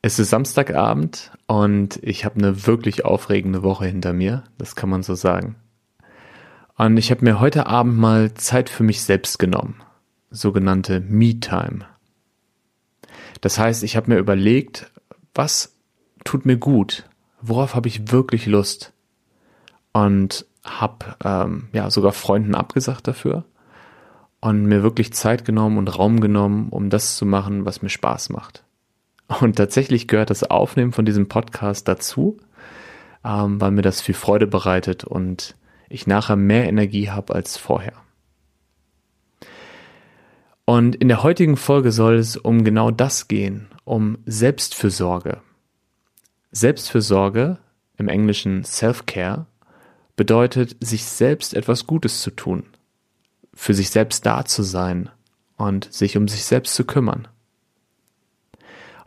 Es ist Samstagabend und ich habe eine wirklich aufregende Woche hinter mir, das kann man so sagen. Und ich habe mir heute Abend mal Zeit für mich selbst genommen, sogenannte Me-Time. Das heißt, ich habe mir überlegt, was tut mir gut, worauf habe ich wirklich Lust und habe ähm, ja sogar Freunden abgesagt dafür und mir wirklich Zeit genommen und Raum genommen, um das zu machen, was mir Spaß macht. Und tatsächlich gehört das Aufnehmen von diesem Podcast dazu, ähm, weil mir das viel Freude bereitet und ich nachher mehr Energie habe als vorher. Und in der heutigen Folge soll es um genau das gehen, um Selbstfürsorge. Selbstfürsorge, im Englischen Self-Care, bedeutet, sich selbst etwas Gutes zu tun, für sich selbst da zu sein und sich um sich selbst zu kümmern.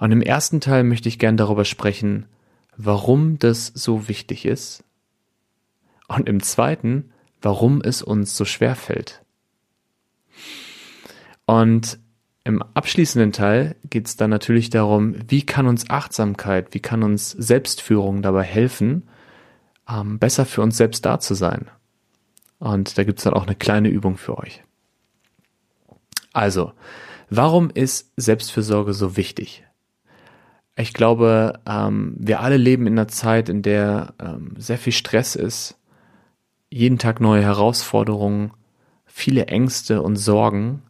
Und im ersten Teil möchte ich gern darüber sprechen, warum das so wichtig ist. Und im zweiten, warum es uns so schwer fällt. Und im abschließenden Teil geht es dann natürlich darum, wie kann uns Achtsamkeit, wie kann uns Selbstführung dabei helfen, ähm, besser für uns selbst da zu sein. Und da gibt es dann auch eine kleine Übung für euch. Also, warum ist Selbstfürsorge so wichtig? Ich glaube, ähm, wir alle leben in einer Zeit, in der ähm, sehr viel Stress ist, jeden Tag neue Herausforderungen, viele Ängste und Sorgen.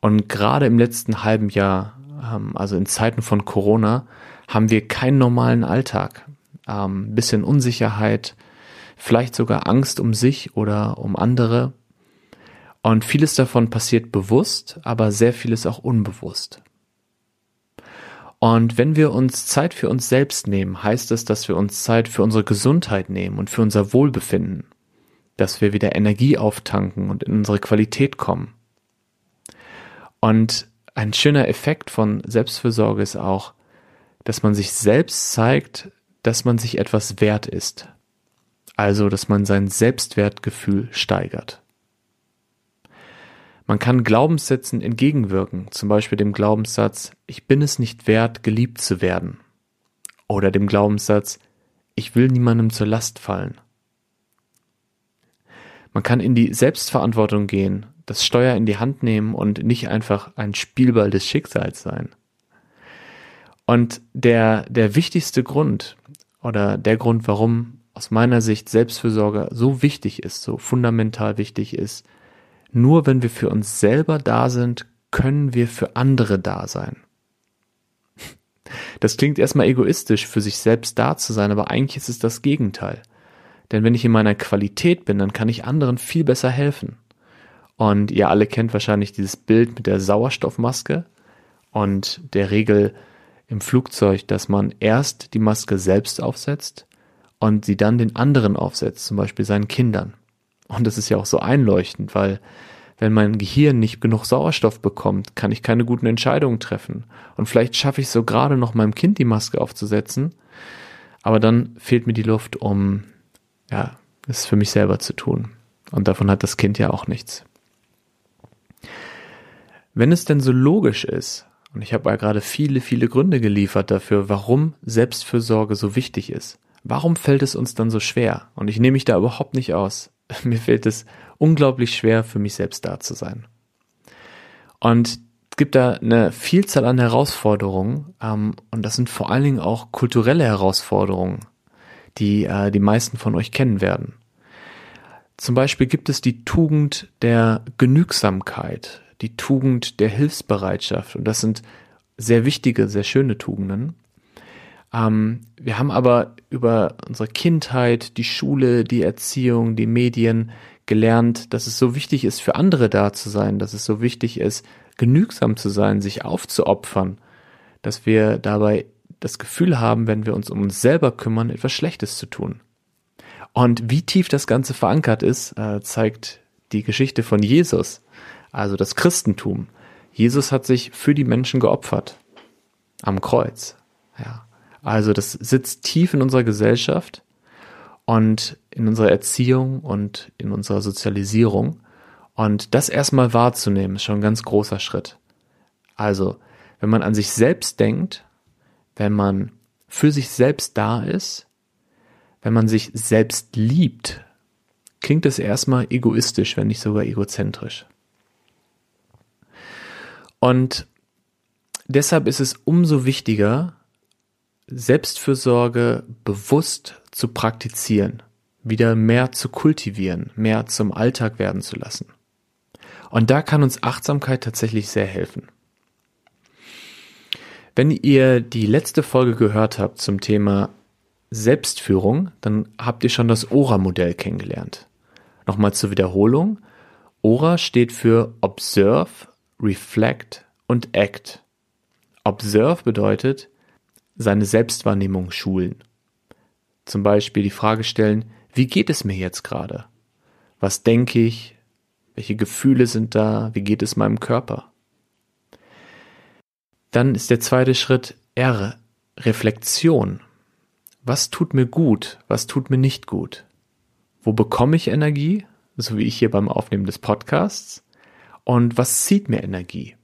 Und gerade im letzten halben Jahr, ähm, also in Zeiten von Corona, haben wir keinen normalen Alltag. Ähm, bisschen Unsicherheit, vielleicht sogar Angst um sich oder um andere. Und vieles davon passiert bewusst, aber sehr vieles auch unbewusst. Und wenn wir uns Zeit für uns selbst nehmen, heißt es, dass wir uns Zeit für unsere Gesundheit nehmen und für unser Wohlbefinden, dass wir wieder Energie auftanken und in unsere Qualität kommen. Und ein schöner Effekt von Selbstfürsorge ist auch, dass man sich selbst zeigt, dass man sich etwas wert ist. Also, dass man sein Selbstwertgefühl steigert. Man kann Glaubenssätzen entgegenwirken, zum Beispiel dem Glaubenssatz, ich bin es nicht wert, geliebt zu werden. Oder dem Glaubenssatz, ich will niemandem zur Last fallen. Man kann in die Selbstverantwortung gehen, das Steuer in die Hand nehmen und nicht einfach ein Spielball des Schicksals sein. Und der, der wichtigste Grund oder der Grund, warum aus meiner Sicht Selbstfürsorge so wichtig ist, so fundamental wichtig ist, nur wenn wir für uns selber da sind, können wir für andere da sein. Das klingt erstmal egoistisch, für sich selbst da zu sein, aber eigentlich ist es das Gegenteil. Denn wenn ich in meiner Qualität bin, dann kann ich anderen viel besser helfen. Und ihr alle kennt wahrscheinlich dieses Bild mit der Sauerstoffmaske und der Regel im Flugzeug, dass man erst die Maske selbst aufsetzt und sie dann den anderen aufsetzt, zum Beispiel seinen Kindern. Und das ist ja auch so einleuchtend, weil wenn mein Gehirn nicht genug Sauerstoff bekommt, kann ich keine guten Entscheidungen treffen. Und vielleicht schaffe ich so gerade noch meinem Kind die Maske aufzusetzen, aber dann fehlt mir die Luft, um, ja, es für mich selber zu tun. Und davon hat das Kind ja auch nichts. Wenn es denn so logisch ist, und ich habe ja gerade viele, viele Gründe geliefert dafür, warum Selbstfürsorge so wichtig ist, warum fällt es uns dann so schwer? Und ich nehme mich da überhaupt nicht aus. Mir fällt es unglaublich schwer, für mich selbst da zu sein. Und es gibt da eine Vielzahl an Herausforderungen ähm, und das sind vor allen Dingen auch kulturelle Herausforderungen, die äh, die meisten von euch kennen werden. Zum Beispiel gibt es die Tugend der Genügsamkeit, die Tugend der Hilfsbereitschaft und das sind sehr wichtige, sehr schöne Tugenden. Ähm, wir haben aber über unsere Kindheit, die Schule, die Erziehung, die Medien gelernt, dass es so wichtig ist, für andere da zu sein, dass es so wichtig ist, genügsam zu sein, sich aufzuopfern, dass wir dabei das Gefühl haben, wenn wir uns um uns selber kümmern, etwas Schlechtes zu tun. Und wie tief das Ganze verankert ist, äh, zeigt die Geschichte von Jesus, also das Christentum. Jesus hat sich für die Menschen geopfert am Kreuz. Ja. Also das sitzt tief in unserer Gesellschaft und in unserer Erziehung und in unserer Sozialisierung. Und das erstmal wahrzunehmen, ist schon ein ganz großer Schritt. Also, wenn man an sich selbst denkt, wenn man für sich selbst da ist, wenn man sich selbst liebt, klingt es erstmal egoistisch, wenn nicht sogar egozentrisch. Und deshalb ist es umso wichtiger, Selbstfürsorge bewusst zu praktizieren, wieder mehr zu kultivieren, mehr zum Alltag werden zu lassen. Und da kann uns Achtsamkeit tatsächlich sehr helfen. Wenn ihr die letzte Folge gehört habt zum Thema Selbstführung, dann habt ihr schon das ORA-Modell kennengelernt. Nochmal zur Wiederholung. ORA steht für Observe, Reflect und Act. Observe bedeutet seine Selbstwahrnehmung schulen. Zum Beispiel die Frage stellen, wie geht es mir jetzt gerade? Was denke ich? Welche Gefühle sind da? Wie geht es meinem Körper? Dann ist der zweite Schritt R, Reflexion. Was tut mir gut? Was tut mir nicht gut? Wo bekomme ich Energie? So wie ich hier beim Aufnehmen des Podcasts. Und was zieht mir Energie?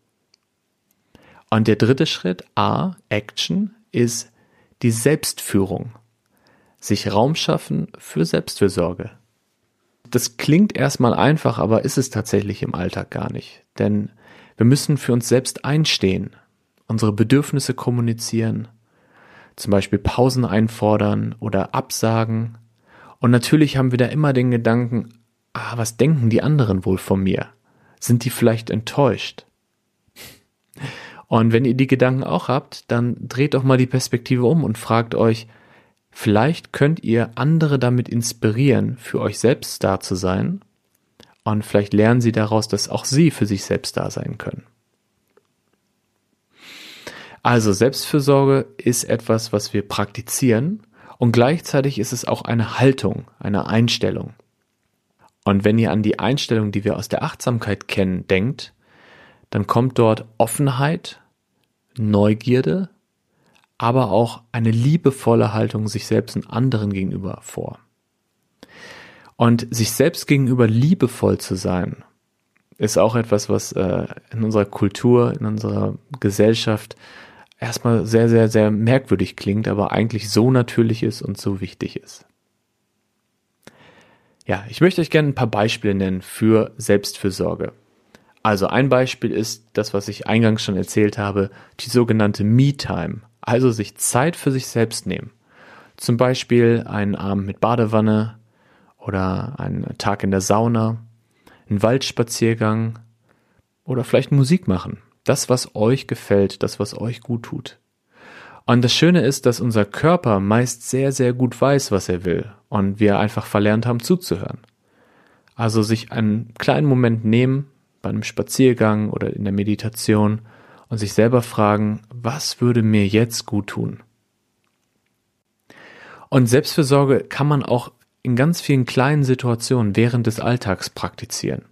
Und der dritte Schritt, A, Action, ist die Selbstführung. Sich Raum schaffen für Selbstfürsorge. Das klingt erstmal einfach, aber ist es tatsächlich im Alltag gar nicht. Denn wir müssen für uns selbst einstehen, unsere Bedürfnisse kommunizieren, zum Beispiel Pausen einfordern oder absagen. Und natürlich haben wir da immer den Gedanken, ah, was denken die anderen wohl von mir? Sind die vielleicht enttäuscht? Und wenn ihr die Gedanken auch habt, dann dreht doch mal die Perspektive um und fragt euch, vielleicht könnt ihr andere damit inspirieren, für euch selbst da zu sein. Und vielleicht lernen sie daraus, dass auch sie für sich selbst da sein können. Also Selbstfürsorge ist etwas, was wir praktizieren und gleichzeitig ist es auch eine Haltung, eine Einstellung. Und wenn ihr an die Einstellung, die wir aus der Achtsamkeit kennen, denkt, dann kommt dort Offenheit, Neugierde, aber auch eine liebevolle Haltung sich selbst und anderen gegenüber vor. Und sich selbst gegenüber liebevoll zu sein, ist auch etwas, was äh, in unserer Kultur, in unserer Gesellschaft erstmal sehr, sehr, sehr merkwürdig klingt, aber eigentlich so natürlich ist und so wichtig ist. Ja, ich möchte euch gerne ein paar Beispiele nennen für Selbstfürsorge. Also ein Beispiel ist das, was ich eingangs schon erzählt habe, die sogenannte Me-Time, also sich Zeit für sich selbst nehmen. Zum Beispiel einen Abend mit Badewanne oder einen Tag in der Sauna, einen Waldspaziergang oder vielleicht Musik machen. Das, was euch gefällt, das, was euch gut tut. Und das Schöne ist, dass unser Körper meist sehr, sehr gut weiß, was er will und wir einfach verlernt haben zuzuhören. Also sich einen kleinen Moment nehmen, bei einem Spaziergang oder in der Meditation und sich selber fragen, was würde mir jetzt gut tun? Und Selbstfürsorge kann man auch in ganz vielen kleinen Situationen während des Alltags praktizieren.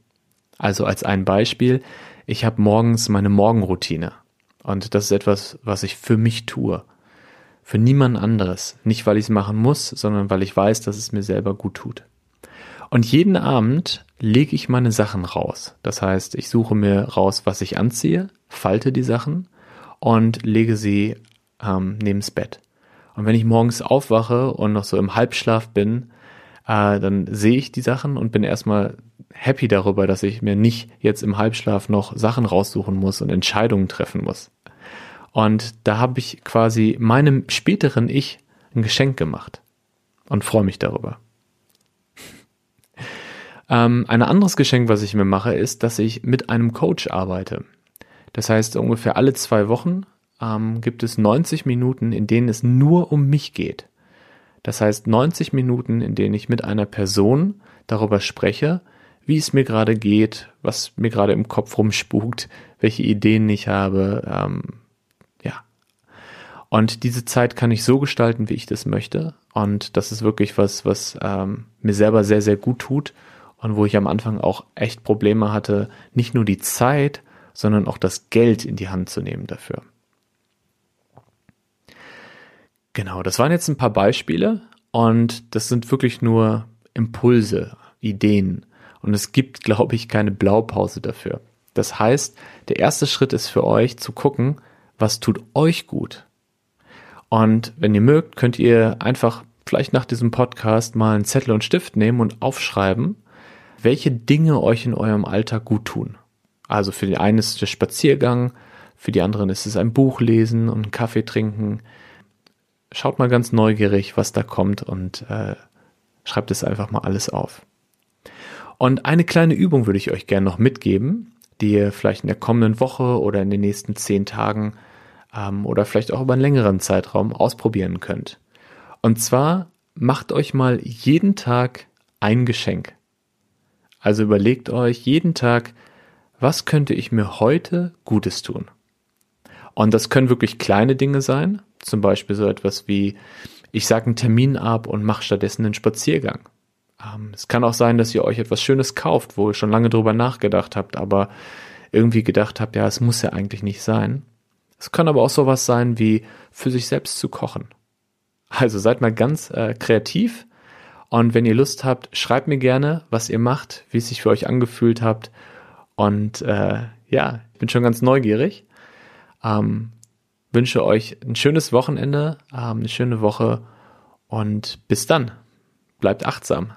Also als ein Beispiel, ich habe morgens meine Morgenroutine und das ist etwas, was ich für mich tue. Für niemand anderes. Nicht, weil ich es machen muss, sondern weil ich weiß, dass es mir selber gut tut. Und jeden Abend lege ich meine Sachen raus. Das heißt, ich suche mir raus, was ich anziehe, falte die Sachen und lege sie ähm, neben's Bett. Und wenn ich morgens aufwache und noch so im Halbschlaf bin, äh, dann sehe ich die Sachen und bin erstmal happy darüber, dass ich mir nicht jetzt im Halbschlaf noch Sachen raussuchen muss und Entscheidungen treffen muss. Und da habe ich quasi meinem späteren Ich ein Geschenk gemacht und freue mich darüber. Ähm, ein anderes Geschenk, was ich mir mache, ist, dass ich mit einem Coach arbeite. Das heißt, ungefähr alle zwei Wochen ähm, gibt es 90 Minuten, in denen es nur um mich geht. Das heißt 90 Minuten, in denen ich mit einer Person darüber spreche, wie es mir gerade geht, was mir gerade im Kopf rumspukt, welche Ideen ich habe. Ähm, ja. Und diese Zeit kann ich so gestalten, wie ich das möchte. Und das ist wirklich was, was ähm, mir selber sehr, sehr gut tut und wo ich am Anfang auch echt Probleme hatte, nicht nur die Zeit, sondern auch das Geld in die Hand zu nehmen dafür. Genau, das waren jetzt ein paar Beispiele und das sind wirklich nur Impulse, Ideen und es gibt, glaube ich, keine Blaupause dafür. Das heißt, der erste Schritt ist für euch zu gucken, was tut euch gut. Und wenn ihr mögt, könnt ihr einfach vielleicht nach diesem Podcast mal einen Zettel und Stift nehmen und aufschreiben, welche Dinge euch in eurem Alltag gut tun. Also für die einen ist es der Spaziergang, für die anderen ist es ein Buch lesen und einen Kaffee trinken. Schaut mal ganz neugierig, was da kommt und äh, schreibt es einfach mal alles auf. Und eine kleine Übung würde ich euch gerne noch mitgeben, die ihr vielleicht in der kommenden Woche oder in den nächsten zehn Tagen ähm, oder vielleicht auch über einen längeren Zeitraum ausprobieren könnt. Und zwar macht euch mal jeden Tag ein Geschenk. Also überlegt euch jeden Tag, was könnte ich mir heute Gutes tun? Und das können wirklich kleine Dinge sein, zum Beispiel so etwas wie, ich sage einen Termin ab und mache stattdessen einen Spaziergang. Ähm, es kann auch sein, dass ihr euch etwas Schönes kauft, wo ihr schon lange drüber nachgedacht habt, aber irgendwie gedacht habt, ja, es muss ja eigentlich nicht sein. Es kann aber auch sowas sein wie für sich selbst zu kochen. Also seid mal ganz äh, kreativ und wenn ihr Lust habt, schreibt mir gerne, was ihr macht, wie es sich für euch angefühlt habt. Und äh, ja, ich bin schon ganz neugierig. Ähm, wünsche euch ein schönes Wochenende, ähm, eine schöne Woche und bis dann. Bleibt achtsam.